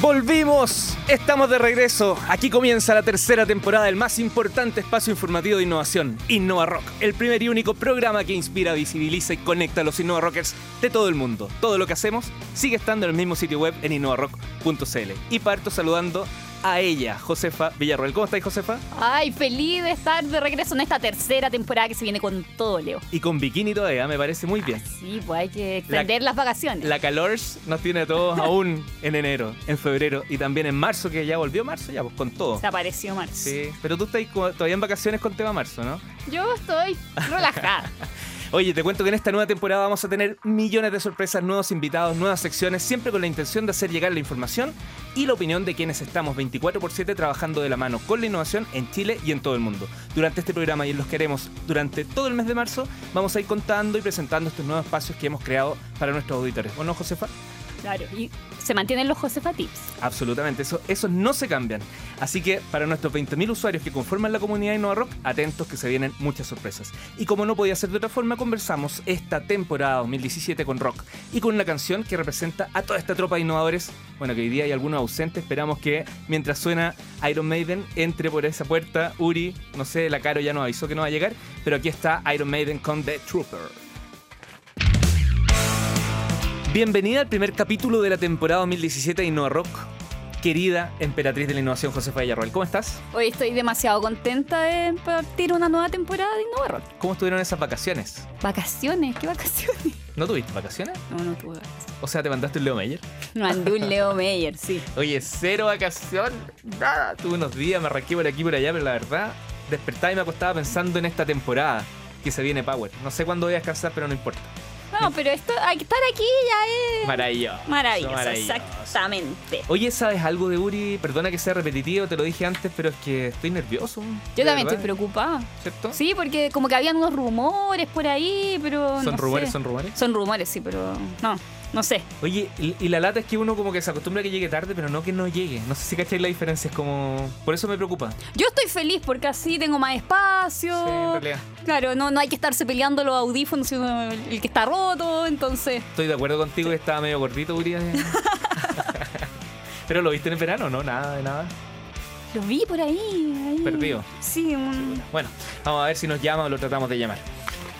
Volvimos, estamos de regreso. Aquí comienza la tercera temporada del más importante espacio informativo de innovación, Innova Rock, el primer y único programa que inspira, visibiliza y conecta a los Innova Rockers de todo el mundo. Todo lo que hacemos sigue estando en el mismo sitio web en innovarock.cl. Y parto saludando a ella, Josefa Villarroel. ¿Cómo estáis, Josefa? Ay, feliz de estar de regreso en esta tercera temporada que se viene con todo, Leo. Y con bikini todavía, me parece muy bien. sí, pues hay que extender las vacaciones. La Calors nos tiene a todos aún en enero, en febrero y también en marzo, que ya volvió marzo, ya, pues con todo. Se apareció marzo. Sí, pero tú estás todavía en vacaciones con tema marzo, ¿no? Yo estoy relajada. Oye, te cuento que en esta nueva temporada vamos a tener millones de sorpresas, nuevos invitados, nuevas secciones, siempre con la intención de hacer llegar la información y la opinión de quienes estamos 24 por 7 trabajando de la mano con la innovación en Chile y en todo el mundo. Durante este programa y los que haremos durante todo el mes de marzo, vamos a ir contando y presentando estos nuevos espacios que hemos creado para nuestros auditores. ¿O no, Josefa? Claro, y se mantienen los Josefa Tips. Absolutamente, eso, esos no se cambian. Así que para nuestros 20.000 usuarios que conforman la comunidad Innova Rock, atentos que se vienen muchas sorpresas. Y como no podía ser de otra forma, conversamos esta temporada 2017 con Rock y con una canción que representa a toda esta tropa de innovadores. Bueno, que hoy día hay algunos ausentes, esperamos que mientras suena Iron Maiden entre por esa puerta. Uri, no sé, la Caro ya nos avisó que no va a llegar, pero aquí está Iron Maiden con The Trooper. Bienvenida al primer capítulo de la temporada 2017 de Innova Rock. Querida emperatriz de la innovación, Josefa Villarroel, ¿cómo estás? Hoy estoy demasiado contenta de partir una nueva temporada de Innova Rock. ¿Cómo estuvieron esas vacaciones? ¿Vacaciones? ¿Qué vacaciones? ¿No tuviste vacaciones? No, no tuve vacaciones. O sea, ¿te mandaste un Leo Meyer? Mandé un Leo Meyer, sí. Oye, cero vacación, nada. Tuve unos días, me arranqué por aquí y por allá, pero la verdad, despertaba y me acostaba pensando en esta temporada que se viene Power. No sé cuándo voy a descansar, pero no importa. No, pero esto, estar aquí ya es. Maravilloso. Maravilloso, exactamente. Oye, ¿sabes algo de Uri? Perdona que sea repetitivo, te lo dije antes, pero es que estoy nervioso. Yo también estoy preocupada. ¿Cierto? Sí, porque como que habían unos rumores por ahí, pero. ¿Son rumores? ¿Son rumores? Son rumores, sí, pero. No. No sé. Oye, y, la lata es que uno como que se acostumbra a que llegue tarde, pero no que no llegue. No sé si cacháis la diferencia, es como... Por eso me preocupa. Yo estoy feliz porque así tengo más espacio. Sí, en realidad. Claro, no, no hay que estarse peleando los audífonos, sino el que está roto, entonces... Estoy de acuerdo contigo que estaba medio gordito, Urias. pero lo viste en el verano, ¿no? Nada de nada. Lo vi por ahí. Perdido. Sí. Bueno, vamos a ver si nos llama o lo tratamos de llamar.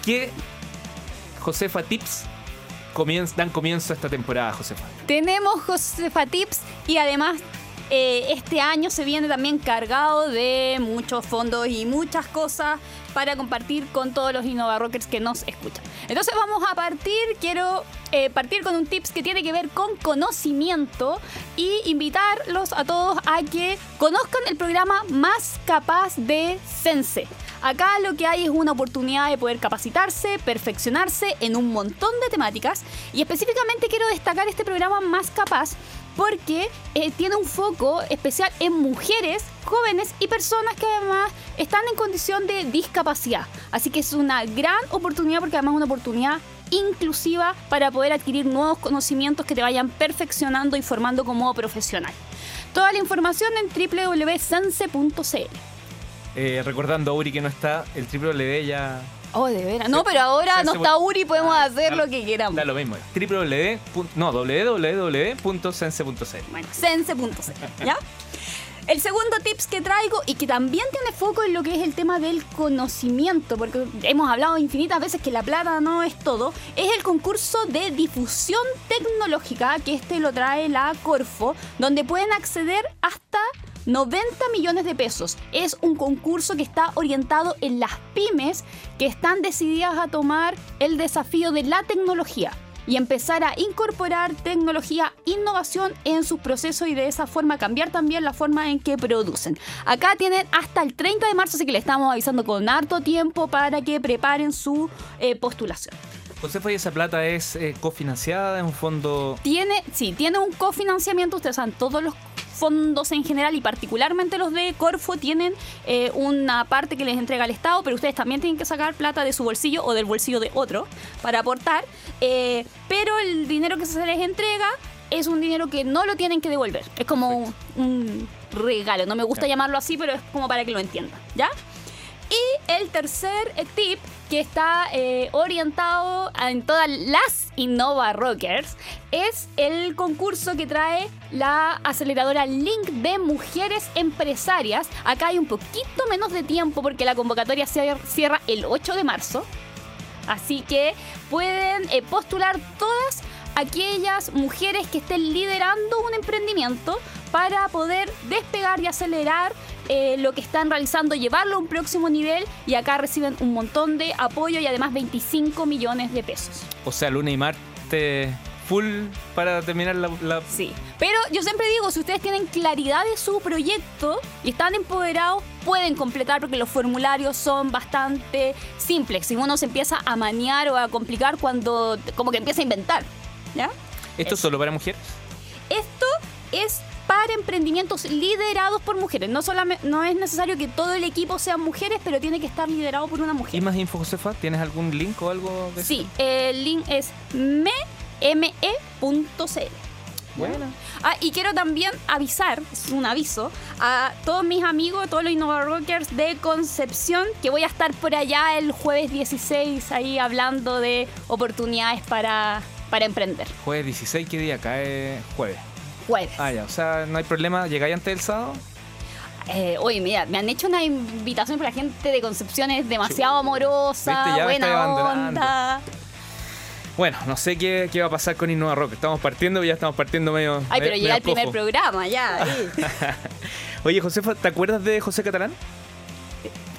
¿Qué Josefa Tips dan comienzo a esta temporada, Josefa? Tenemos Josefa Tips y además eh, este año se viene también cargado de muchos fondos y muchas cosas para compartir con todos los Innova Rockers que nos escuchan. Entonces vamos a partir, quiero eh, partir con un tips que tiene que ver con conocimiento y invitarlos a todos a que conozcan el programa Más Capaz de Sense. Acá lo que hay es una oportunidad de poder capacitarse, perfeccionarse en un montón de temáticas y específicamente quiero destacar este programa Más Capaz porque eh, tiene un foco especial en mujeres, jóvenes y personas que además están en condición de discapacidad. Así que es una gran oportunidad porque además es una oportunidad inclusiva para poder adquirir nuevos conocimientos que te vayan perfeccionando y formando como profesional. Toda la información en www.sense.cl. Eh, recordando a Uri que no está, el www ya Oh, de veras. No, pero ahora no está Uri, podemos ah, hacer lo que queramos. Da lo mismo. www. No, www.sense.cl. Bueno, sense.cl, ¿ya? El segundo tips que traigo y que también tiene foco en lo que es el tema del conocimiento, porque hemos hablado infinitas veces que la plata no es todo, es el concurso de difusión tecnológica, que este lo trae la Corfo, donde pueden acceder hasta 90 millones de pesos. Es un concurso que está orientado en las pymes que están decididas a tomar el desafío de la tecnología y empezar a incorporar tecnología, innovación en sus procesos y de esa forma cambiar también la forma en que producen. Acá tienen hasta el 30 de marzo, así que le estamos avisando con harto tiempo para que preparen su eh, postulación. Josefa, ¿y esa plata es eh, cofinanciada? ¿Es un fondo...? Tiene, sí, tiene un cofinanciamiento. Ustedes saben, todos los fondos en general y particularmente los de Corfo tienen eh, una parte que les entrega el Estado, pero ustedes también tienen que sacar plata de su bolsillo o del bolsillo de otro para aportar. Eh, pero el dinero que se les entrega es un dinero que no lo tienen que devolver. Es como un, regalo. No me gusta llamarlo así, pero es como para que lo entiendan. ¿Ya? Y el tercer tip que está eh, orientado en todas las Innova Rockers. Es el concurso que trae la aceleradora Link de Mujeres Empresarias. Acá hay un poquito menos de tiempo porque la convocatoria cierra el 8 de marzo. Así que pueden eh, postular todas aquellas mujeres que estén liderando un emprendimiento para poder despegar y acelerar eh, lo que están realizando, llevarlo a un próximo nivel y acá reciben un montón de apoyo y además 25 millones de pesos. O sea, lunes y martes full para terminar la, Sí, pero yo siempre digo, si ustedes tienen claridad de su proyecto y están empoderados, pueden completar porque los formularios son bastante simples. Si uno se empieza a maniar o a complicar cuando como que empieza a inventar. ¿ya? ¿Esto es solo para mujeres? Esto emprendimientos liderados por mujeres. No, solamente, no es necesario que todo el equipo sean mujeres, pero tiene que estar liderado por una mujer. ¿Y más info, Josefa? ¿Tienes algún link o algo de Sí, el link es me.cl. Bueno. Ah, y quiero también avisar, es un aviso, a todos mis amigos, todos los Innova Rockers de Concepción, que voy a estar por allá el jueves 16 ahí hablando de oportunidades para, para emprender. Jueves 16, ¿qué día cae? Jueves. Ah, ya, o sea, no hay problema. ¿Llegáis antes del sábado? Eh, oye, mira, me han hecho una invitación para la gente de Concepción, es demasiado amorosa, buena onda. Bueno, no sé qué, va a pasar con Innova Rock. Estamos partiendo, ya estamos partiendo medio. Ay, pero llega el primer programa, ya. Oye, Josefa, ¿te acuerdas de José Catalán?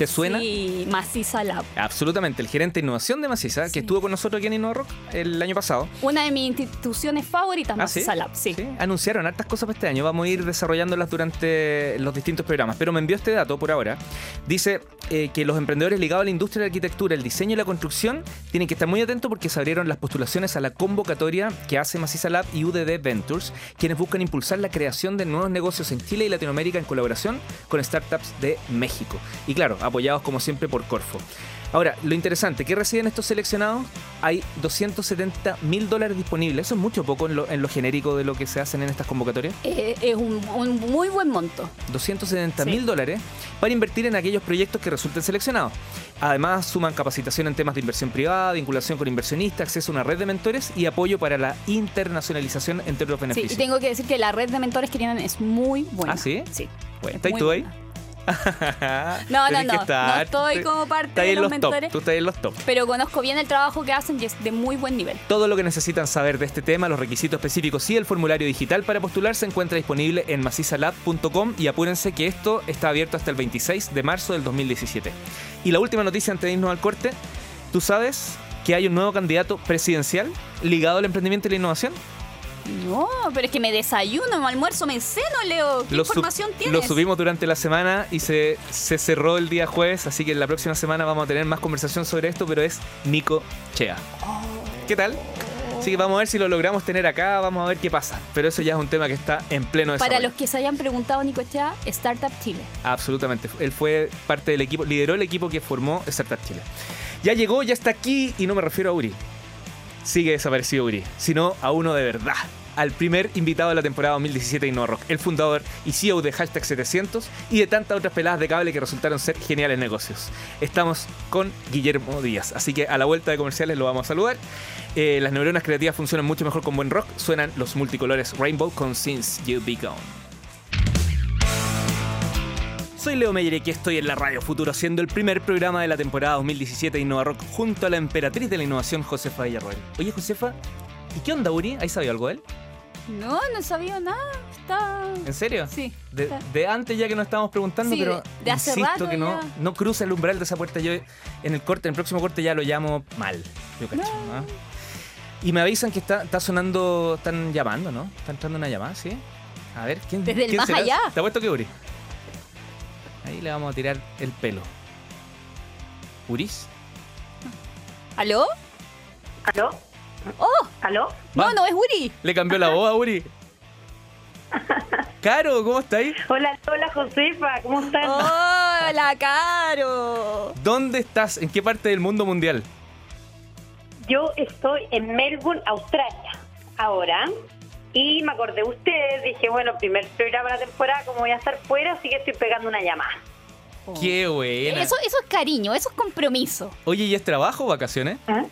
¿Te suena? Sí, Maciza Lab. Absolutamente, el gerente de innovación de Maciza, que estuvo con nosotros aquí en InnovaRock el año pasado. Una de mis instituciones favoritas, ¿Ah, Maciza Lab, sí? Anunciaron hartas cosas para este año, vamos a ir desarrollándolas durante los distintos programas, pero me envió este dato por ahora. Dice eh, que los emprendedores ligados a la industria de la arquitectura, el diseño y la construcción tienen que estar muy atentos porque se abrieron las postulaciones a la convocatoria que hace Maciza Lab y UDD Ventures, quienes buscan impulsar la creación de nuevos negocios en Chile y Latinoamérica en colaboración con startups de México. Y claro, apoyados como siempre por Corfo. Ahora, lo interesante, ¿qué reciben estos seleccionados? Hay 270 mil dólares disponibles. Eso es mucho poco en lo, genérico de lo que se hacen en estas convocatorias. Eh, es un, muy buen monto. 270 mil dólares para invertir en aquellos proyectos que resulten seleccionados. Además, suman capacitación en temas de inversión privada, vinculación con inversionistas, acceso a una red de mentores y apoyo para la internacionalización entre los beneficios. Sí, y tengo que decir que la red de mentores que tienen es muy buena. ¿Ah, sí? Sí. Bueno, ¿Estás tú ahí? no, no, no. No estoy como parte de los, mentores. Tú estás en los top. Pero conozco bien el trabajo que hacen y es de muy buen nivel. Todo lo que necesitan saber de este tema, los requisitos específicos y el formulario digital para postular se encuentra disponible en macizalab.com y apúrense que esto está abierto hasta el 26 de marzo del 2017. Y la última noticia antes de irnos al corte. ¿Tú sabes que hay un nuevo candidato presidencial ligado al emprendimiento y la innovación? No, pero es que me desayuno, me almuerzo, me ceno, Leo. ¿Qué información tienes? Lo subimos durante la semana y se, se, cerró el día jueves, así que la próxima semana vamos a tener más conversación sobre esto, pero es Nico Chea. Oh. ¿Qué tal? Así que vamos a ver si lo logramos tener acá, vamos a ver qué pasa. Pero eso ya es un tema que está en pleno desarrollo. Para los que se hayan preguntado, Nico Chea, Startup Chile. Absolutamente. Él fue parte del equipo, lideró el equipo que formó Startup Chile. Ya llegó, ya está aquí y no me refiero a Uri sigue desaparecido Uri, sino a uno de verdad. Al primer invitado de la temporada 2017 de InnoRock, el fundador y CEO de Hashtag 700 y de tantas otras peladas de cable que resultaron ser geniales negocios. Estamos con Guillermo Díaz, así que a la vuelta de comerciales lo vamos a saludar. Eh, las neuronas creativas funcionan mucho mejor con buen rock, suenan los multicolores Rainbow con Since You Be Gone. Soy Leo Meyer y estoy en la Radio Futuro haciendo el primer programa de la temporada 2017 de Innova Rock junto a la emperatriz de la innovación, Josefa Villarroel. Oye, Josefa, ¿y qué onda, Uri? ¿Hay sabido algo de él? No, no sabía nada. Está... ¿En serio? Sí. De, antes ya que nos estábamos preguntando, pero de hace insisto que no, no cruza el umbral de esa puerta. Yo en el corte, en el próximo corte ya lo llamo mal. Yo cacho, ¿ah? Y me avisan que está, está sonando, están llamando, ¿no? Está entrando una llamada, ¿sí? A ver, ¿quién Desde el más allá. ¿Te ha puesto que Uri? Ahí le vamos a tirar el pelo. ¿Uris? ¿Aló? ¿Aló? ¡Oh! ¿Aló? No, no, es Uri. Le cambió la voz a Uri. Caro, ¿cómo estáis? Hola, hola Josefa, ¿cómo estás? Hola, Caro. ¿Dónde estás? ¿En qué parte del mundo mundial? Yo estoy en Melbourne, Australia, ahora. Y me acordé de ustedes, dije, bueno, primer programa de la temporada, como voy a estar fuera, así que estoy pegando una llamada. Oh. Qué buena. Eso, eso es cariño, eso es compromiso. Oye, ¿y es trabajo o vacaciones? ¿Ah?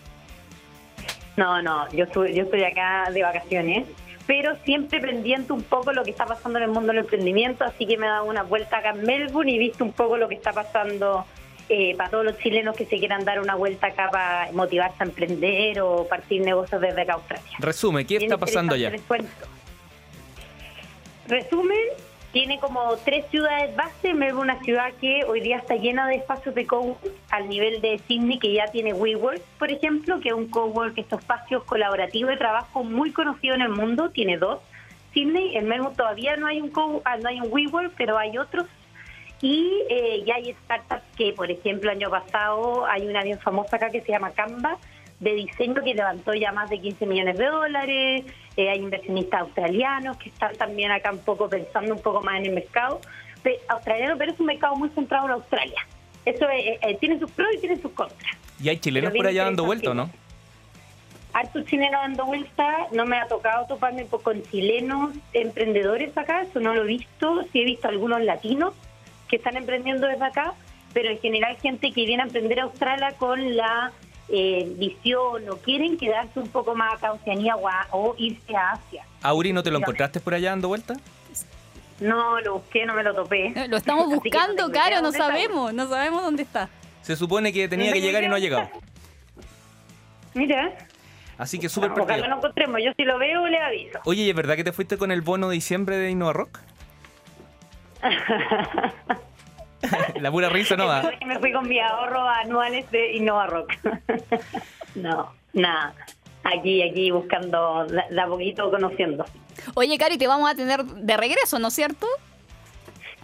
No, no, yo estoy, yo estoy acá de vacaciones, pero siempre pendiente un poco lo que está pasando en el mundo del emprendimiento, así que me he dado una vuelta acá en Melbourne y he visto un poco lo que está pasando eh, para todos los chilenos que se quieran dar una vuelta acá para motivarse a emprender o partir negocios desde acá Australia. Resume, ¿qué está pasando allá? Resumen, tiene como tres ciudades base. Melbourne, una ciudad que hoy día está llena de espacios de cowork al nivel de Sydney, que ya tiene WeWork, por ejemplo, que es un cowork, estos espacios colaborativos de trabajo muy conocido en el mundo. Tiene dos. Sydney, en Melbourne todavía no hay un co ah, no hay un WeWork, pero hay otros. Y eh, ya hay startups que, por ejemplo, año pasado hay una bien famosa acá que se llama Canva, de diseño que levantó ya más de 15 millones de dólares. Eh, hay inversionistas australianos que están también acá un poco pensando un poco más en el mercado. Pe- australiano, pero es un mercado muy centrado en Australia. Eso eh, eh, tiene sus pros y tiene sus contras. ¿Y hay chilenos por allá dando vuelta no? Hartos chilenos dando vuelta, no me ha tocado toparme con chilenos emprendedores acá, eso no lo he visto, sí he visto algunos latinos que están emprendiendo desde acá, pero en general gente que viene a emprender a Australia con la eh, visión o quieren quedarse un poco más acá en Oceanía o, a- o irse a Asia. Auri, ¿no te lo encontraste por allá dando vuelta? No lo busqué, no me lo topé. Eh, Lo estamos no buscando, idea Caro, no está. sabemos, no sabemos dónde está. Se supone que tenía No que llegar y no ha llegado. Mira, Así que súper ojalá perdido. lo encontremos, yo si lo veo le aviso. Oye, ¿y es verdad que te fuiste con el bono de diciembre de Innova Rock? La pura risa no va. Me fui con mis ahorros anuales de Innova Rock. no, nada. Aquí, aquí buscando, de a poquito conociendo. Oye, Cari, te vamos a tener de regreso, ¿no es cierto?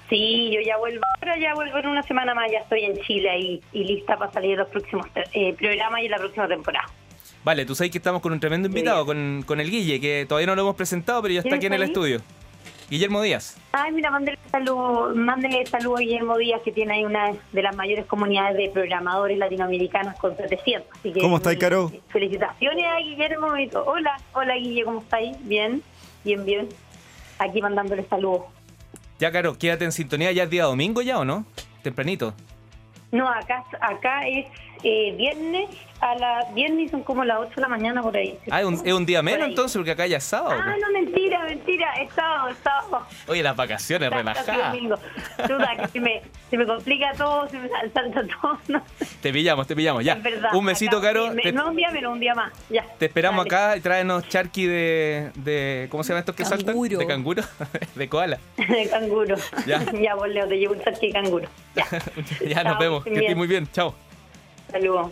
Sí, yo ya vuelvo ahora, ya vuelvo en una semana más, ya estoy en Chile y lista para salir los próximos eh, programas y la próxima temporada. Vale, tú sabes que estamos con un tremendo invitado, con, con el Guille, que todavía no lo hemos presentado, pero ya está ¿Quién aquí en el estudio. Guillermo Díaz. Ay, mira, mándele saludo, mándele saludo a Guillermo Díaz, que tiene ahí una de las mayores comunidades de programadores latinoamericanos con 700. Así que, ¿Cómo estáis, Caro? Felicitaciones a Guillermo. Hola, hola Guille, ¿cómo estáis? Bien, bien, bien. Aquí mandándole saludos. Ya, Caro, quédate en sintonía. ¿Ya es día domingo ya o no? Tempranito. No, acá, acá es eh, viernes, a la viernes son como las 8 de la mañana por ahí. Ah, es un, es un día menos entonces, porque acá ya es sábado. Ah, pues. no, mentira, mentira, es sábado, es sábado. Oye, las vacaciones, relajadas. Duda, que se me, se me complica todo, se me sal- salta todo. No, Te pillamos, te pillamos, ya. es verdad. Un besito, Acá, Caro. me- Te, No un día menos, un día más. Ya. te esperamos Dale. acá y tráenos charqui de, de. ¿Cómo se llaman estos que Canguro. saltan? De canguro. de koala. De canguro. Ya. Ya, pues Leo, te llevo un charqui de canguro. Ya. ya nos Chao, vemos. Que estés bien. muy bien. Chao. Saludos.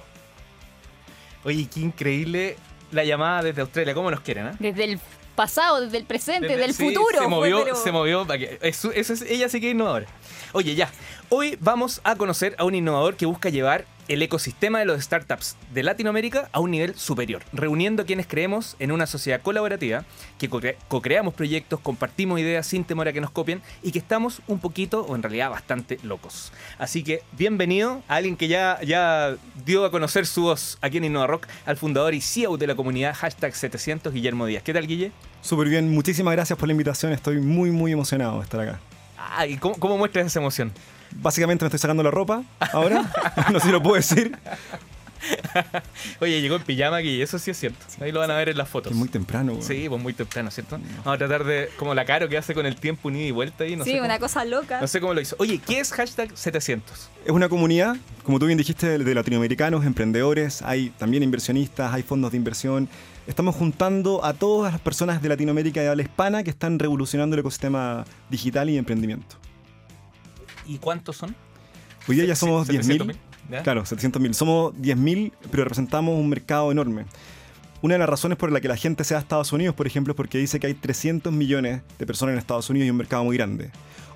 Oye, qué increíble la llamada desde Australia. ¿Cómo nos quieren, ah? Desde el pasado, desde el presente, Desde- del sí, futuro. Se movió, pero- se movió. para que- eso, eso es, ella sí que es innovadora. Oye, ya. Hoy vamos a conocer a un innovador que busca llevar el ecosistema de los startups de Latinoamérica a un nivel superior, reuniendo quienes creemos en una sociedad colaborativa, que co-cre- co-creamos proyectos, compartimos ideas sin temor a que nos copien y que estamos un poquito, o en realidad bastante locos. Así que bienvenido a alguien que ya, ya dio a conocer su voz aquí en Innova Rock, al fundador y CEO de la comunidad hashtag 700, Guillermo Díaz. ¿Qué tal, Guille? Súper bien, muchísimas gracias por la invitación. Estoy muy, muy emocionado de estar acá. Ah, ¿y cómo, cómo muestras esa emoción? Básicamente me estoy sacando la ropa ahora. no sé si lo puedo decir. Oye, llegó en pijama aquí, eso sí es cierto. Ahí lo van a ver en las fotos. es muy temprano. weón. Sí, pues muy temprano, ¿cierto? Vamos a tratar de, como la caro que hace con el tiempo un ida y vuelta ahí, no, sí, sé, una cómo, cosa loca. no sé cómo lo hizo. Oye, ¿qué es hashtag 700? Es una comunidad, como tú bien dijiste, de de latinoamericanos, emprendedores, hay también inversionistas, hay fondos de inversión. Estamos juntando a todas las personas de Latinoamérica y de habla hispana que están revolucionando el ecosistema digital y emprendimiento. ¿Y cuántos son? Hoy día ya somos 700.000, 10.000. ¿ya? Claro, 700.000. Somos 10.000, pero representamos un mercado enorme. Una de las razones por la que la gente se va a Estados Unidos, por ejemplo, es porque dice que hay 300 millones de personas en Estados Unidos y un mercado muy grande.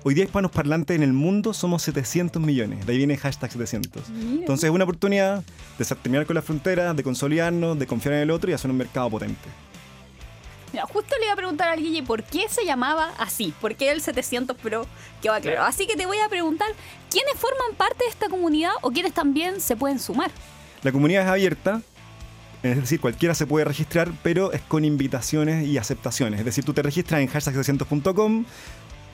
Hoy día hispanos parlantes en el mundo somos 700 millones. De ahí viene hashtag 700. Entonces es una oportunidad de terminar con la frontera, de consolidarnos, de confiar en el otro y hacer un mercado potente. Mira, justo le iba a preguntar al Guille por qué se llamaba así, por qué el 700 Pro quedó claro. Así que te voy a preguntar, ¿quiénes forman parte de esta comunidad o quiénes también se pueden sumar? La comunidad es abierta, es decir, cualquiera se puede registrar, pero es con invitaciones y aceptaciones. Es decir, tú te registras en hashtag600.com,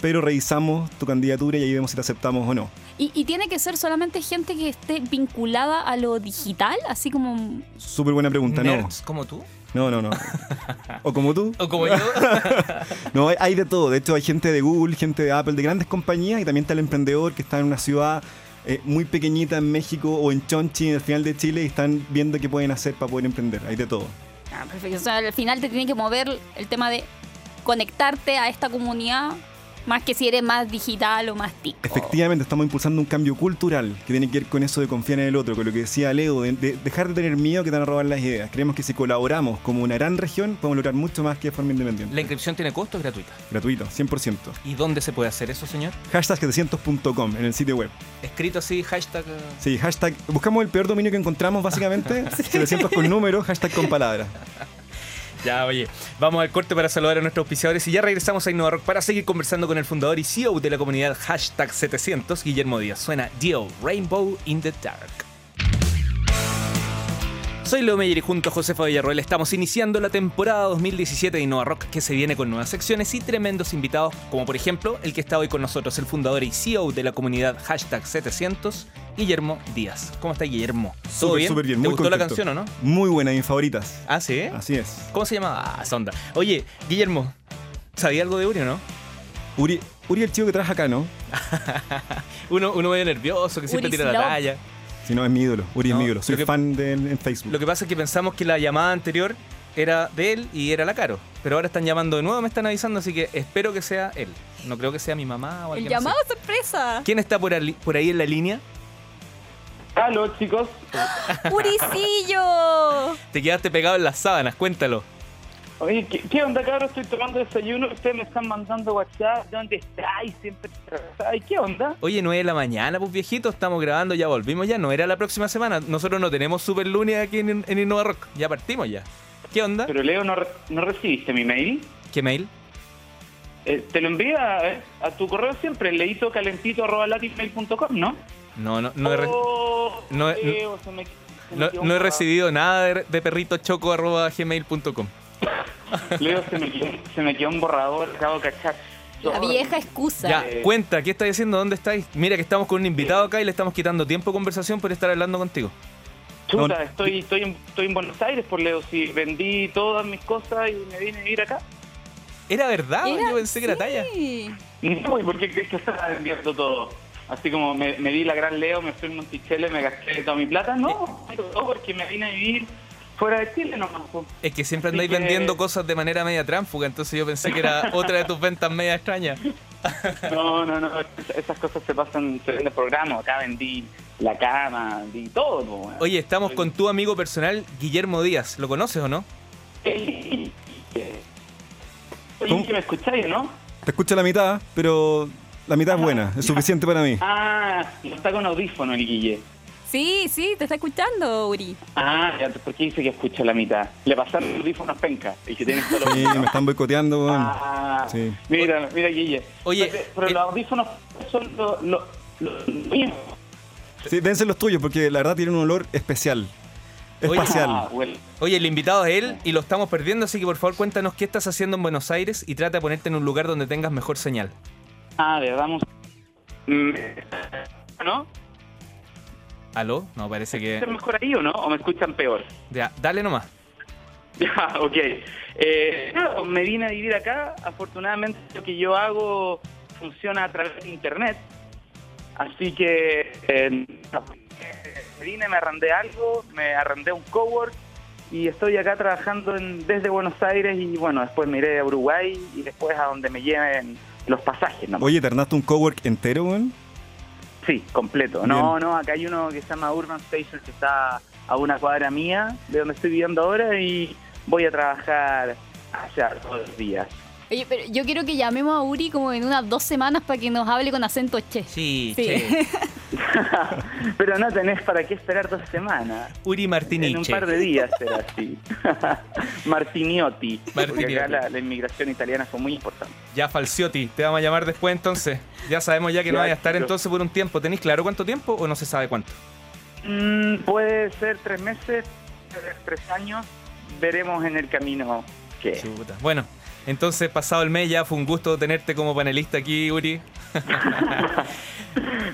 pero revisamos tu candidatura y ahí vemos si te aceptamos o no. ¿Y, y tiene que ser solamente gente que esté vinculada a lo digital? Así como... Súper buena pregunta, no. Como tú. No, no, no. O como tú. O como yo. No, hay, hay de todo. De hecho, hay gente de Google, gente de Apple, de grandes compañías y también está el emprendedor que está en una ciudad eh, muy pequeñita en México o en Chonchi, en el final de Chile, y están viendo qué pueden hacer para poder emprender. Hay de todo. Ah, perfecto. O sea, al final te tiene que mover el tema de conectarte a esta comunidad, más que si eres más digital o más tico. Efectivamente, estamos impulsando un cambio cultural que tiene que ver con eso de confiar en el otro, con lo que decía Leo, de, de dejar de tener miedo que te van a robar las ideas. Creemos que si colaboramos como una gran región, podemos lograr mucho más que de forma independiente. La inscripción tiene costo, es gratuita. Gratuito, 100%. ¿Y dónde se puede hacer eso, señor? Hashtag 700.com en el sitio web. Escrito así, hashtag. eh, Sí, hashtag. Buscamos el peor dominio que encontramos, básicamente. 700 con número, hashtag con palabras. Ya, oye, vamos al corte para saludar a nuestros auspiciadores y ya regresamos a Innova Rock para seguir conversando con el fundador y CEO de la comunidad hashtag 700, Guillermo Díaz. Suena Dio, Rainbow in the Dark. Soy Leo Meyer y junto a Josefa Villarroel estamos iniciando la temporada 2017 de Innova Rock que se viene con nuevas secciones y tremendos invitados, como por ejemplo el que está hoy con nosotros, el fundador y CEO de la comunidad hashtag 700, Guillermo Díaz. ¿Cómo está Guillermo? ¿Todo bien? ¿Te muy gustó la canción o no? Muy buena, mis favoritas. Ah, sí. Así es. ¿Cómo se llama? Ah, Sonda. Oye, Guillermo, ¿sabía algo de Uri o no? Uri, Uri el chico que trabaja acá, ¿no? Uno, uno medio nervioso, que siempre Uri tira la talla. Si no, es mi ídolo. Uri No, es mi ídolo. Soy que- fan de él en Facebook. Lo que pasa es que pensamos que la llamada anterior era de él y era la Caro. Pero ahora están llamando de nuevo, me están avisando, así que espero que sea él. No creo que sea mi mamá o El alguien no sé. llamado sorpresa. ¿Quién está por, ali- por ahí en la línea? Aló, chicos. ¡Puricillo! Te quedaste pegado en las sábanas, cuéntalo. Oye, ¿qué, qué onda, cabrón? Estoy tomando desayuno. Ustedes me están mandando WhatsApp. ¿Dónde estáis? Siempre estáis. ¿Qué onda? Oye, 9 de la mañana, pues viejito, estamos grabando, ya volvimos ya, no era la próxima semana. Nosotros no tenemos super lunes aquí en, en Innova Rock, ya partimos ya. ¿Qué onda? Pero Leo, ¿no, no recibiste mi mail? ¿Qué mail? Eh, te lo envío a, a tu correo siempre, leíto calentito arroba ¿no? No, no, no he, re- Oh, no Leo, me- no, no he recibido nada de, de perritochoco.gmail.com. Leo, se me, quedó, se me quedó un borrador, acabo de cachar. La vieja excusa. Ya, cuenta, ¿qué estáis haciendo? ¿Dónde estáis? Mira que estamos con un invitado acá y le estamos quitando tiempo de conversación por estar hablando contigo. Chuta, No, estoy, estoy, en, estoy en Buenos Aires por Leo. Si vendí todas mis cosas y me vine a vivir acá. ¿Era verdad? Era- Yo pensé que era talla. sí. No, ¿y por qué crees que estaba vendiendo todo? Así como me, me di la gran Leo, me fui en Monticello, me gasté toda mi plata. No, no, porque me vine a vivir fuera de Chile nomás. Es que siempre andáis que- vendiendo cosas de manera media tránfuga, entonces yo pensé que era otra de tus ventas media extrañas. No, no, no, es- esas cosas se pasan, se venden programa. Acá vendí la cama, vendí todo. po. Oye, estamos con tu amigo personal, Guillermo Díaz. ¿Lo conoces o no? Oye, me escucháis, ¿no? Te escucho la mitad, pero la mitad es buena. Es suficiente para mí. Ah, no está con audífono el Guille. Sí, sí, te está escuchando, Uri. Ah, ya, ¿por qué dice que escucha la mitad? Le pasaron los audífonos penca y que tiene solo Sí, me están boicoteando, weón. Ah, Sí. mira, mira, Guille. Oye, pero, pero eh, los audífonos son los lo, lo- míos. Sí, deben ser los tuyos porque la verdad tienen un olor especial. Oye, Espacial. Ah, bueno. Oye, el invitado es él y lo estamos perdiendo, así que por favor cuéntanos qué estás haciendo en Buenos Aires y trata de ponerte en un lugar donde tengas mejor señal. Ah, de verdad. mus- Mm, ¿No? ¿Aló? No, parece ¿Es que... mejor ahí o no? ¿O me escuchan peor? Ya, dale nomás. Ya, ok. Eh, no, me vine a vivir acá. Afortunadamente lo que yo hago funciona a través de internet. Así que eh, me vine, me arrendé algo, me arrendé un cowork y estoy acá trabajando en- desde Buenos Aires y bueno, después me iré a Uruguay y después a donde me lleven los pasajes. ¿no? Oye, ¿te arrendaste un cowork entero, weón? Sí, completo. No, no, acá hay uno que se llama Urban Station que está a una cuadra mía de donde estoy viviendo ahora y voy a trabajar allá todos los días. Oye, pero yo quiero que llamemos a Uri como en unas dos semanas para que nos hable con acento che. Sí, Sí. che. Pero no tenés para qué esperar dos semanas. Uri En un par de días será así. Martiniotti. Porque Martiniotti. acá la, la inmigración italiana fue muy importante. Ya Falciotti, te vamos a llamar después entonces. Ya sabemos ya que no Ya, vaya a estar entonces por un tiempo. ¿Tenéis claro cuánto tiempo o no se sabe cuánto? Mm, puede ser tres meses, puede ser tres años. Veremos en el camino qué. Chuta. Bueno, Entonces, pasado el mes ya fue un gusto tenerte como panelista aquí, Uri.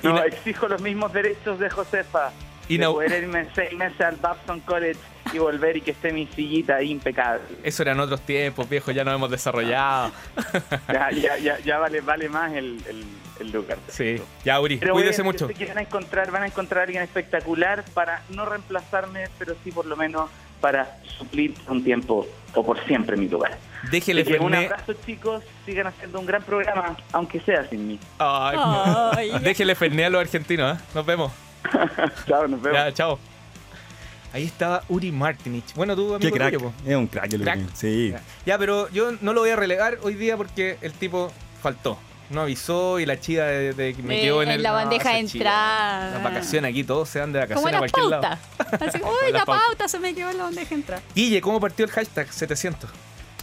Y No, exijo los mismos derechos de Josefa. Y de no- poder irme seis meses al Babson College y volver y que esté mi sillita ahí impecable. Eso eran otros tiempos, viejo, ya nos hemos desarrollado. Ya, ya, ya, ya vale, vale más el, el, el lugar. Sí, ya, Uri, Pero cuídese mucho. que van a encontrar, van a encontrar a alguien espectacular para no reemplazarme, pero sí por lo menos para suplir un tiempo o por siempre mi lugar. Déjele que un Fernet. abrazo chicos, sigan haciendo un gran programa, aunque sea sin mí. Ay, Ay, Déjele Fernet a los argentinos, ¿eh? Nos vemos. Chao, nos vemos. Ya, chao. Ahí estaba Uri Martinich. Bueno, tú, amigo Qué crack. tuyo. Es un crack el Crack. Sí. Ya, pero yo no lo voy a relegar hoy día porque el tipo faltó. No avisó y la chica de, de- me Eh, quedó en, en el, la bandeja esa de entrada. Las vacaciones aquí, todos se van de Como vacaciones a la cualquier lado. pauta. Así, Como uy, la la pauta. pauta se me quedó en la bandeja de entrada. Guille, ¿cómo partió el hashtag 700?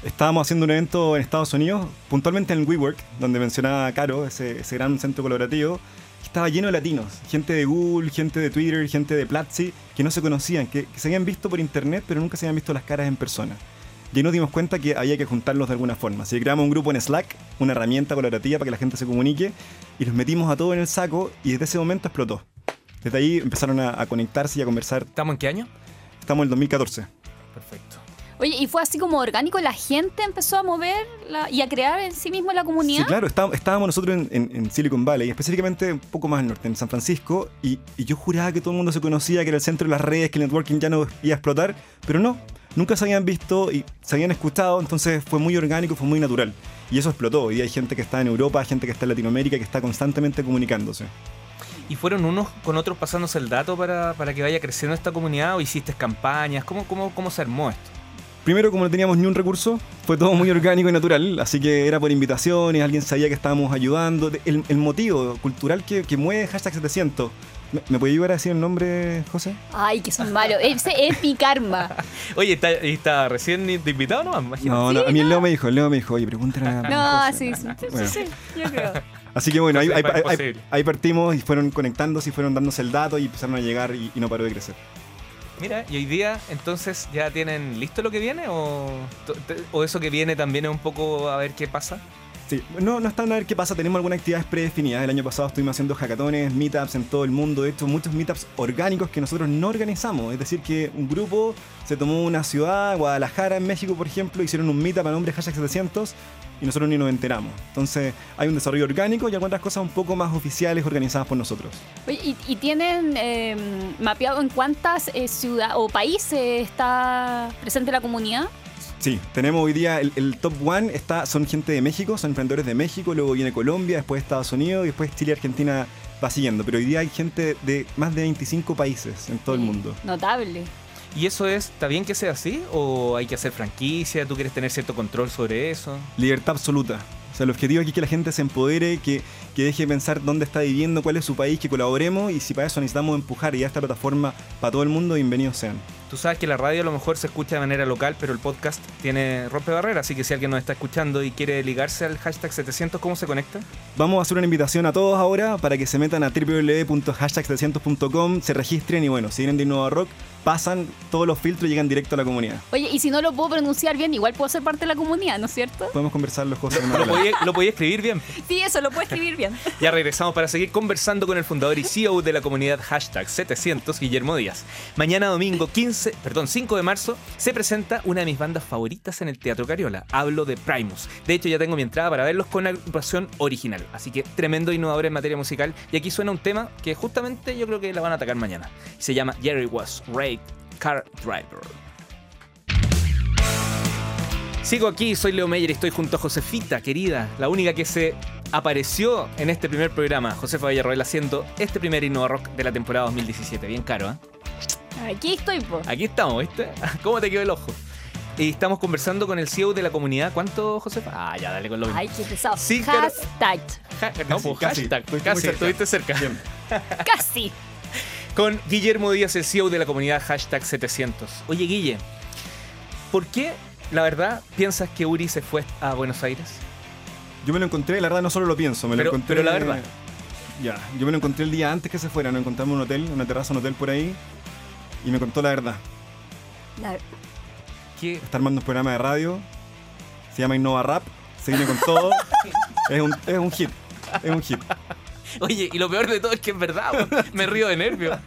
Estábamos haciendo un evento en Estados Unidos, puntualmente en el WeWork, donde mencionaba Caro, ese, ese gran centro colaborativo. que Estaba lleno de latinos, gente de Google, gente de Twitter, gente de Platzi, que no se conocían, que, que se habían visto por internet, pero nunca se habían visto las caras en persona. Y ahí nos dimos cuenta que había que juntarlos de alguna forma. Así que creamos un grupo en Slack, una herramienta colaborativa para que la gente se comunique, y los metimos a todos en el saco, y desde ese momento explotó. Desde ahí empezaron a, a conectarse y a conversar. ¿Estamos en qué año? Estamos en el 2014. Perfecto. Oye, y fue así como orgánico, la gente empezó a mover la- y a crear en sí mismo la comunidad. Sí, claro, está- estábamos nosotros en, en- en Silicon Valley, específicamente un poco más al norte, en San Francisco, y, y yo juraba que todo el mundo se conocía, que era el centro de las redes, que el networking ya no iba a explotar, pero no, nunca se habían visto y se habían escuchado, entonces fue muy orgánico, fue muy natural. Y eso explotó. Hoy hay gente que está en Europa, gente que está en Latinoamérica, que está constantemente comunicándose. ¿Y fueron unos con otros pasándose el dato para, para que vaya creciendo esta comunidad o hiciste campañas? ¿Cómo, cómo, cómo se armó esto? Primero, como no teníamos ni un recurso, fue todo muy orgánico y natural, así que era por invitaciones, alguien sabía que estábamos ayudando. El, el motivo cultural que, que mueve hashtag 700. ¿Me, me puede ayudar a decir el nombre, José? Ay, que son malos. Ese es mi karma. Oye, ¿está, está recién de invitado no? Imagínate. No, no, a mí el Leo me dijo, el Leo me dijo, oye, pregúntale a No, José. sí, sí. sí, Bueno. sí, yo creo. Así que bueno, ahí, ahí- José, ahí- imposible. ahí partimos y fueron conectándose y fueron dándose el dato y empezaron a llegar y, y no paró de crecer. Mira, y hoy día entonces ya tienen listo lo que viene o, o eso que viene también es un poco a ver qué pasa. Sí, no, no están a ver qué pasa, tenemos algunas actividades predefinidas. El año pasado estuvimos haciendo hackatones, meetups en todo el mundo, de hecho muchos meetups orgánicos que nosotros no organizamos. Es decir, que un grupo se tomó una ciudad, Guadalajara en México por ejemplo, hicieron un meetup a nombre hashtag 700 y nosotros ni nos enteramos. Entonces hay un desarrollo orgánico y algunas cosas un poco más oficiales organizadas por nosotros. ¿y, y tienen eh, mapeado en cuántas ciudades o países está presente la comunidad? Sí, tenemos hoy día el, el top one, está, son gente de México, son emprendedores de México, luego viene Colombia, después Estados Unidos y después Chile y Argentina va siguiendo. Pero hoy día hay gente de más de 25 países en todo el Sí, mundo. Notable. ¿Y eso es, está bien que sea así? ¿O hay que hacer franquicia? ¿Tú quieres tener cierto control sobre eso? Libertad absoluta. O sea, el objetivo aquí es que la gente se empodere, que, que deje de pensar dónde está viviendo, cuál es su país, que colaboremos y si para eso necesitamos empujar y ya esta plataforma para todo el mundo, bienvenidos sean. Tú sabes que la radio a lo mejor se escucha de manera local, pero el podcast tiene rompe barreras, así que si alguien nos está escuchando y quiere ligarse al hashtag 700, ¿cómo se conecta? Vamos a hacer una invitación a todos ahora para que se metan a www.hashtag700.com, se registren y bueno, si vienen de Innova Rock, pasan todos los filtros y llegan directo a la comunidad. Oye, y si no lo puedo pronunciar bien, igual puedo ser parte de la comunidad, ¿no es cierto? Podemos conversar los cosas Lo podía, lo podía escribir bien. Sí, eso lo puedo escribir bien. Ya regresamos para seguir conversando con el fundador y CEO de la comunidad hashtag 700, Guillermo Díaz. Mañana domingo 15, perdón, 5 de marzo, se presenta una de mis bandas favoritas en el Teatro Cariola. Hablo de Primus. De hecho, ya tengo mi entrada para verlos con agrupación original. Así que tremendo innovador en materia musical. Y aquí suena un tema que justamente yo creo que la van a atacar mañana. Se llama Jerry Was Raid Car Driver. Sigo aquí, soy Leo Meyer y estoy junto a Josefita, querida, la única que se apareció en este primer programa, Josefa Villarroel, haciendo este primer Innova Rock de la temporada 2017. Bien caro, ¿eh? Aquí estoy, po. Aquí estamos, ¿viste? ¿Cómo te quedó el ojo? Y estamos conversando con el CEO de la comunidad. ¿Cuánto, Josefa? Ah, ya, dale con lo mismo. Ay, qué pesado. Sí. Hashtag. No, Casi, pues casi. hashtag. Casi, muy cerca. estuviste cerca. Bien. Casi. Con Guillermo Díaz, el CEO de la comunidad hashtag 700. Oye, Guille, ¿por qué, la verdad, piensas que Uri se fue a Buenos Aires? Yo me lo encontré, la verdad no solo lo pienso, me Pero- lo encontré. pero la verdad. Ya, yo me lo encontré el día antes que se fuera, nos encontramos en un hotel, una terraza, un hotel por ahí, y me contó la verdad. La- ¿Qué? Está armando un programa de radio, Se llama Innova Rap. Se viene con todo. es, un, es un hit. Es un hit. Oye, y lo peor de todo es que es verdad, me río de nervios.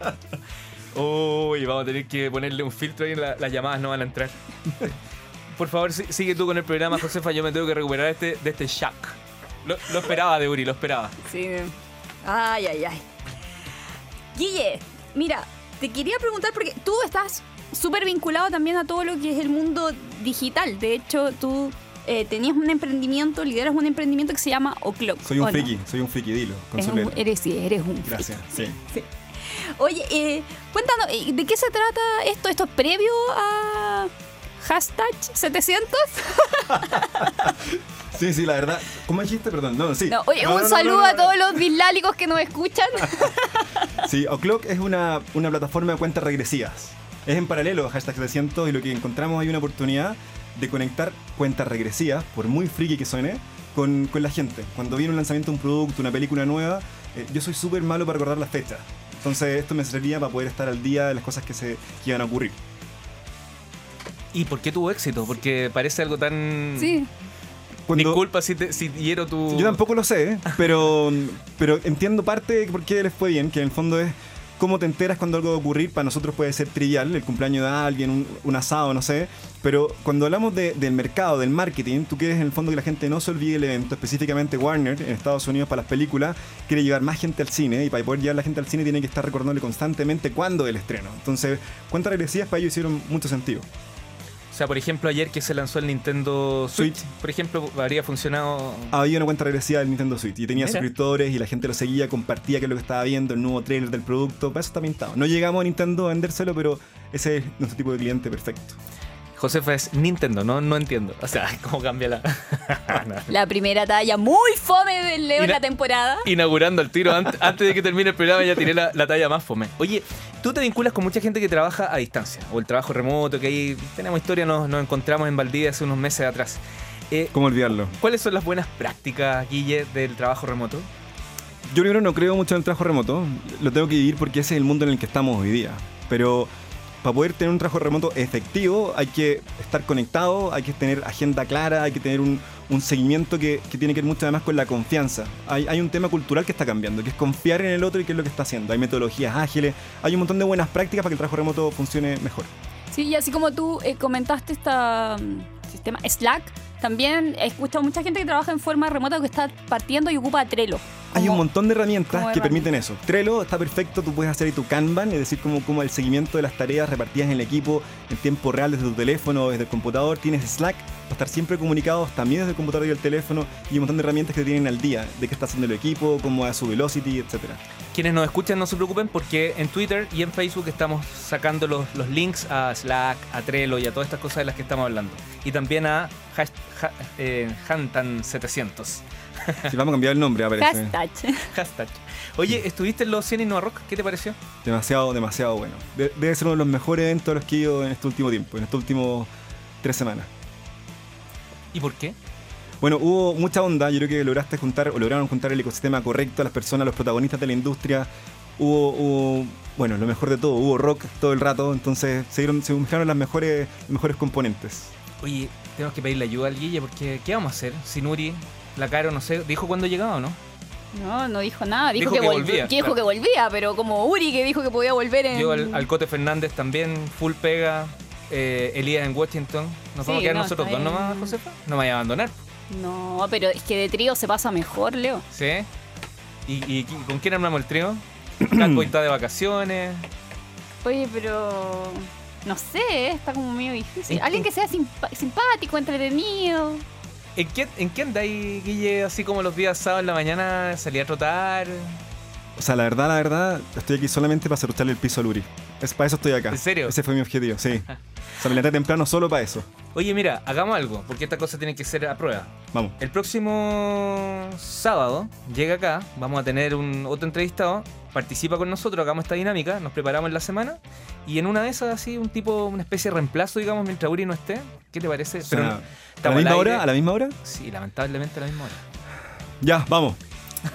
Uy, vamos a tener que ponerle un filtro ahí, la- las llamadas no van a entrar. Por favor, si- sigue tú con el programa, Josefa, yo me tengo que recuperar este, de este shock. Lo, lo esperaba de Uri, lo esperaba. Sí. Ay, ay, ay. Guille, mira, te quería preguntar porque tú estás súper vinculado también a todo lo que es el mundo digital. De hecho, tú eh, tenías un emprendimiento, lideras un emprendimiento que se llama O'Clock. Soy ¿o un no? friki, soy un friki, dilo. Es un- eres, sí, eres un friki. Gracias, sí. Oye, eh, cuéntanos, eh, ¿de qué se trata esto? ¿Esto es previo a hashtag 700? Sí, sí, la verdad. ¿Cómo dijiste? Perdón. No, sí. No, oye, No, un no, saludo a todos los bislálicos que nos escuchan. Sí, O'Clock es una, una plataforma de cuentas regresivas. Es en paralelo a hashtag 700 y lo que encontramos hay una oportunidad de conectar cuentas regresivas, por muy friki que suene, con, con la gente. Cuando viene un lanzamiento de un producto, una película nueva, eh, yo soy súper malo para recordar las fechas. Entonces esto me serviría para poder estar al día de las cosas que, se, que iban a ocurrir. ¿Y por qué tuvo éxito? Porque parece algo tan... Sí. Cuando- Disculpa si, te- si hiero tu... Yo tampoco lo sé, pero, pero entiendo parte de por qué les fue bien, que en el fondo es cómo te enteras cuando algo va a ocurrir. Para nosotros puede ser trivial, el cumpleaños de alguien, un, un asado, no sé. Pero cuando hablamos de- del mercado, del marketing, tú quieres en el fondo que la gente no se olvide el evento. Específicamente Warner, en Estados Unidos, para las películas, quiere llevar más gente al cine. Y para poder llevar la gente al cine tiene que estar recordándole constantemente cuándo el estreno. Entonces, cuentas regresivas para ellos hicieron mucho sentido. O sea, por ejemplo, ayer que se lanzó el Nintendo Switch, Switch. por ejemplo, habría funcionado... Había una cuenta regresiva del Nintendo Switch y tenía Mira. suscriptores y la gente lo seguía, compartía qué es lo que estaba viendo, el nuevo trailer del producto. Para eso está pintado. No llegamos a Nintendo a vendérselo, pero ese es nuestro tipo de cliente perfecto. Josefa es Nintendo, no, no entiendo. O sea, ¿cómo cambia la...? No. La primera talla muy fome del Leo en Ina- la temporada. Inaugurando el tiro, ant- antes de que termine el programa ya tiré la, la talla más fome. Oye, tú te vinculas con mucha gente que trabaja a distancia, o el trabajo remoto, que ahí tenemos historia, nos, nos encontramos en Valdivia hace unos meses atrás. Eh, ¿Cómo olvidarlo? ¿Cuáles son las buenas prácticas, Guille, del trabajo remoto? Yo primero no creo mucho en el trabajo remoto, lo tengo que vivir porque ese es el mundo en el que estamos hoy día. Pero para poder tener un trabajo remoto efectivo hay que estar conectado, hay que tener agenda clara, hay que tener un, seguimiento que, tiene que ver mucho además con la confianza. Hay, hay un tema cultural que está cambiando, que es confiar en el otro y qué es lo que está haciendo. Hay metodologías ágiles, hay un montón de buenas prácticas para que el trabajo remoto funcione mejor. Sí, y así como tú eh, comentaste este sistema Slack, también he escuchado mucha gente que trabaja en forma remota que está partiendo y ocupa Trello. Hay un montón de herramientas que permiten eso. Trello está perfecto, tú puedes hacer ahí tu Kanban, es decir, como, como el seguimiento de las tareas repartidas en el equipo en tiempo real desde tu teléfono o desde el computador. Tienes Slack para estar siempre comunicados también desde el computador y el teléfono y un montón de herramientas que te tienen al día de qué está haciendo el equipo, cómo va su velocity, etcétera. Quienes nos escuchan no se preocupen porque en Twitter y en Facebook estamos sacando los, los links a Slack, a Trello y a todas estas cosas de las que estamos hablando. Y también a hash- ha- eh, Hantan700. Si vamos a cambiar el nombre, aparece. Hashtag. Hashtag. Oye, ¿estuviste en los 100 Innova Rock? ¿Qué te pareció? Demasiado, demasiado bueno. De- debe ser uno de los mejores eventos a los que he ido en este último tiempo, en estos últimos tres semanas. ¿Y por qué? Bueno, hubo mucha onda, yo creo que lograste juntar, o lograron juntar el ecosistema correcto a las personas, a los protagonistas de la industria. Hubo, hubo, bueno, lo mejor de todo, hubo rock todo el rato, entonces se, dieron, se mezclaron las mejores, los mejores componentes. Oye, tenemos que pedirle ayuda al Guille porque ¿qué vamos a hacer? Si Nuri, la Caro, no sé, dijo cuándo llegaba o no. No, no dijo nada. Dijo, Dijo que, que volvía. volvía, Dijo claro. que volvía, pero como Uri que dijo que podía volver en. Llegó al, al Cote Fernández también, full pega. Eh, Elías en Washington. ¿Nos Sí, vamos a quedar no, nosotros dos nomás. Josefa? No me vaya a abandonar. No, pero es que de trío se pasa mejor, Leo. ¿Sí? ¿Y, con quién armamos el trío? Calco está de vacaciones. Oye, pero. No sé, está como medio difícil. En- Alguien que sea simpático, entretenido. ¿En qué, ¿En qué andáis, Guille, así como los días sábados en la mañana? ¿Salí a trotar? O sea, la verdad, la verdad, estoy aquí solamente para cerrucharle el piso a Luri. Es, para eso estoy acá. ¿En serio? Ese fue mi objetivo, sí. O sea, me levanté temprano solo para eso. Oye, mira, hagamos algo, porque esta cosa tiene que ser a prueba. Vamos. El próximo sábado llega acá, vamos a tener un otro entrevistado, participa con nosotros, hagamos esta dinámica, nos preparamos en la semana y en una de esas así un tipo, una especie de reemplazo, digamos, mientras Uri no esté. ¿Qué te parece? O sea, ¿A la misma hora? ¿A la misma hora? Sí, lamentablemente a la misma hora. Ya, vamos.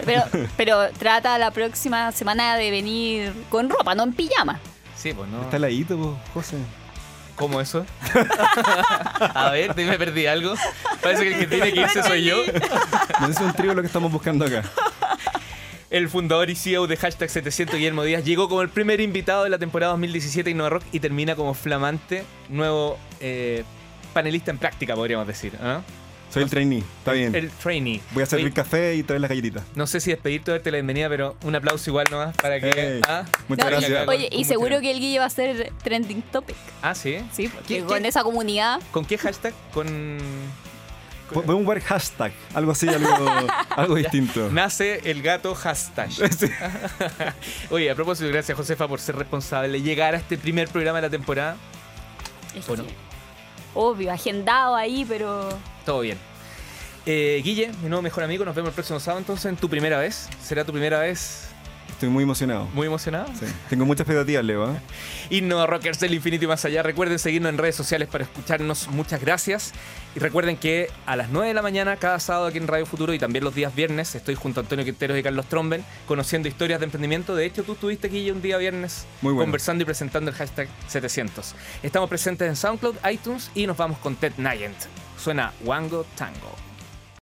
Pero, pero trata la próxima semana de venir con ropa, no en pijama. Sí, pues no. Está heladito, po, José. ¿Cómo eso? A ver, me perdí algo. Parece que el que tiene que irse soy yo. No es un trío lo que estamos buscando acá. El fundador y CEO de Hashtag 700, Guillermo Díaz, llegó como el primer invitado de la temporada 2017 Innova Rock y termina como flamante nuevo eh, panelista en práctica, podríamos decir. ¿no? Soy el trainee, está bien. El trainee. Voy a servir Oye, café y traer las galletitas. No sé si despedirte o darte la bienvenida, pero un aplauso igual nomás para que. Hey, ah, muchas No, gracias. Oye, y seguro que el Guille va a ser trending topic. Ah, sí. Sí, porque ¿Qué- con qué- esa comunidad. ¿Con qué hashtag? Con. Podemos ver hashtag, algo así, algo, algo distinto. Nace el gato hashtag. Sí. Oye, a propósito, gracias Josefa por ser responsable de llegar a este primer programa de la temporada. Es Obvio, agendado ahí, pero. Todo bien. Eh, Guille, mi nuevo mejor amigo, nos vemos el próximo sábado entonces en tu primera vez. ¿Será tu primera vez? Estoy muy emocionado. Muy emocionado. Sí. Tengo muchas expectativas, Leo. ¿eh? Innova Rockers del infinito y más allá. Recuerden seguirnos en redes sociales para escucharnos. Muchas gracias. Y recuerden que a las 9 de la mañana, cada sábado aquí en Radio Futuro y también los días viernes, estoy junto a Antonio Quinteros y Carlos Tromben conociendo historias de emprendimiento. De hecho, tú estuviste aquí un día viernes Muy bueno. conversando y presentando el hashtag 700. Estamos presentes en SoundCloud, iTunes y nos vamos con Ted Nugent. Suena Wango Tango.